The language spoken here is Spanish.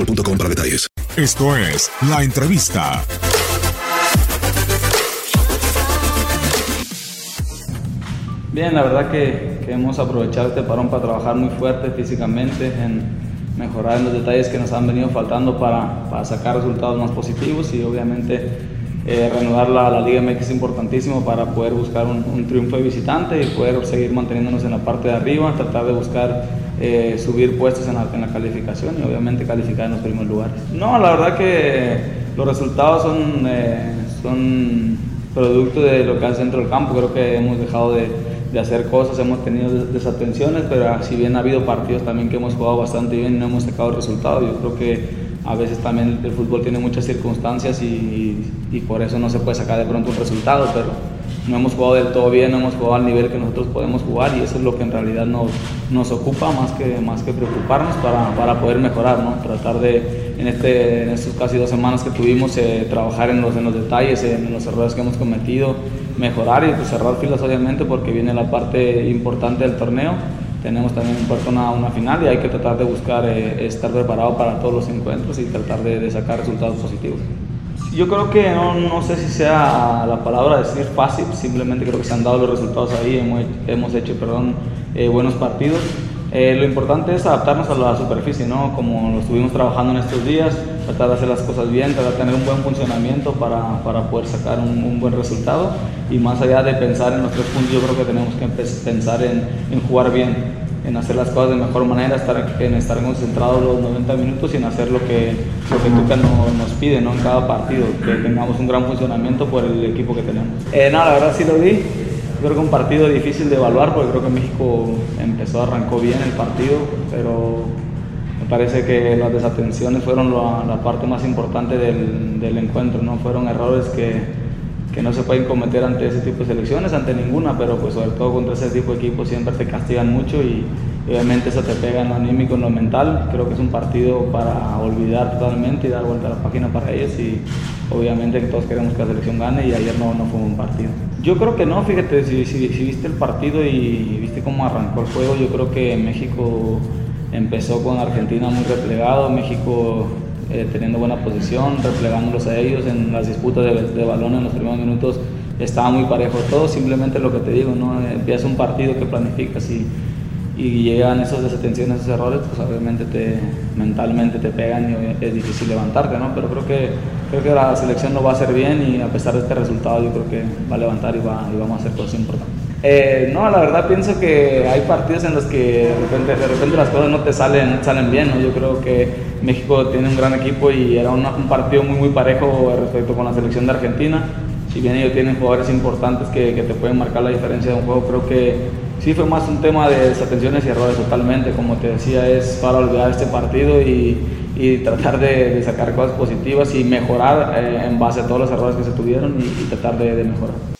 boostmobile.com para detalles. Esto es La Entrevista. Bien, la verdad que, que hemos aprovechado este parón para trabajar muy fuerte físicamente, en mejorar en los detalles que nos han venido faltando para, para sacar resultados más positivos y obviamente eh, reanudar la, la Liga MX es importantísimo para poder buscar un, un triunfo de visitante y poder seguir manteniéndonos en la parte de arriba, tratar de buscar eh, subir puestos en la, en la calificación y obviamente calificar en los primeros lugares. No, la verdad que los resultados son, eh, son producto de lo que hace dentro del campo. Creo que hemos dejado de, de hacer cosas, hemos tenido des- desatenciones, pero si bien ha habido partidos también que hemos jugado bastante bien y no hemos sacado resultados, yo creo que a veces también el fútbol tiene muchas circunstancias y, y por eso no se puede sacar de pronto un resultado, pero no hemos jugado del todo bien, no hemos jugado al nivel que nosotros podemos jugar y eso es lo que en realidad nos, nos ocupa más que, más que preocuparnos para, para poder mejorar, ¿no? tratar de en, este, en estos casi dos semanas que tuvimos eh, trabajar en los, en los detalles, en los errores que hemos cometido, mejorar y pues, cerrar filas obviamente porque viene la parte importante del torneo. Tenemos también en puerta una, una final y hay que tratar de buscar eh, estar preparado para todos los encuentros y tratar de, de sacar resultados positivos. Yo creo que no, no sé si sea la palabra decir fácil, simplemente creo que se han dado los resultados ahí, hemos, hemos hecho perdón, eh, buenos partidos. Eh, lo importante es adaptarnos a la superficie, ¿no? como lo estuvimos trabajando en estos días, tratar de hacer las cosas bien, tratar de tener un buen funcionamiento para, para poder sacar un, buen resultado y más allá de pensar en los tres puntos, yo creo que tenemos que pensar en, jugar bien, en hacer las cosas de mejor manera, estar, en estar concentrados los 90 minutos y en hacer lo que, lo que Tuca no- nos pide ¿no? en cada partido, que tengamos un gran funcionamiento por el equipo que tenemos. Eh, no, la verdad sí lo vi, creo que un partido difícil de evaluar porque creo que México empezó, arrancó bien el partido, pero me parece que las desatenciones fueron la, parte más importante del, del encuentro, ¿no? fueron errores que, que no se pueden cometer ante ese tipo de selecciones, ante ninguna, pero pues sobre todo contra ese tipo de equipos siempre te castigan mucho y obviamente eso te pega en lo anímico, en lo mental. Creo que es un partido para olvidar totalmente y dar vuelta a la página para ellos y obviamente todos queremos que la selección gane y ayer no, no fue un partido. Yo creo que no, fíjate, si, si, si viste el partido y viste cómo arrancó el juego, yo creo que México empezó con Argentina muy replegado, México eh, teniendo buena posición, replegándolos a ellos en las disputas de, de balón en los primeros minutos estaba muy parejo todo, simplemente lo que te digo, ¿no? empieza un partido que planificas y, y llegan esas desatenciones, esos errores, pues obviamente te, mentalmente te pegan y es difícil levantarte, ¿no? pero creo que, creo que la selección lo va a hacer bien y a pesar de este resultado yo creo que va a levantar y, va, y vamos a hacer cosas importantes. Eh, no, la verdad pienso que hay partidos en los que de repente, de repente las cosas no te salen, salen bien. ¿no? Yo creo que México tiene un gran equipo y era un partido muy, muy parejo respecto con la selección de Argentina. Si bien ellos tienen jugadores importantes que, que te pueden marcar la diferencia de un juego, creo que sí fue más un tema de desatenciones y errores totalmente. Como te decía, es para olvidar este partido y, y tratar de, sacar cosas positivas y mejorar eh, en base a todos los errores que se tuvieron y, tratar de mejorar.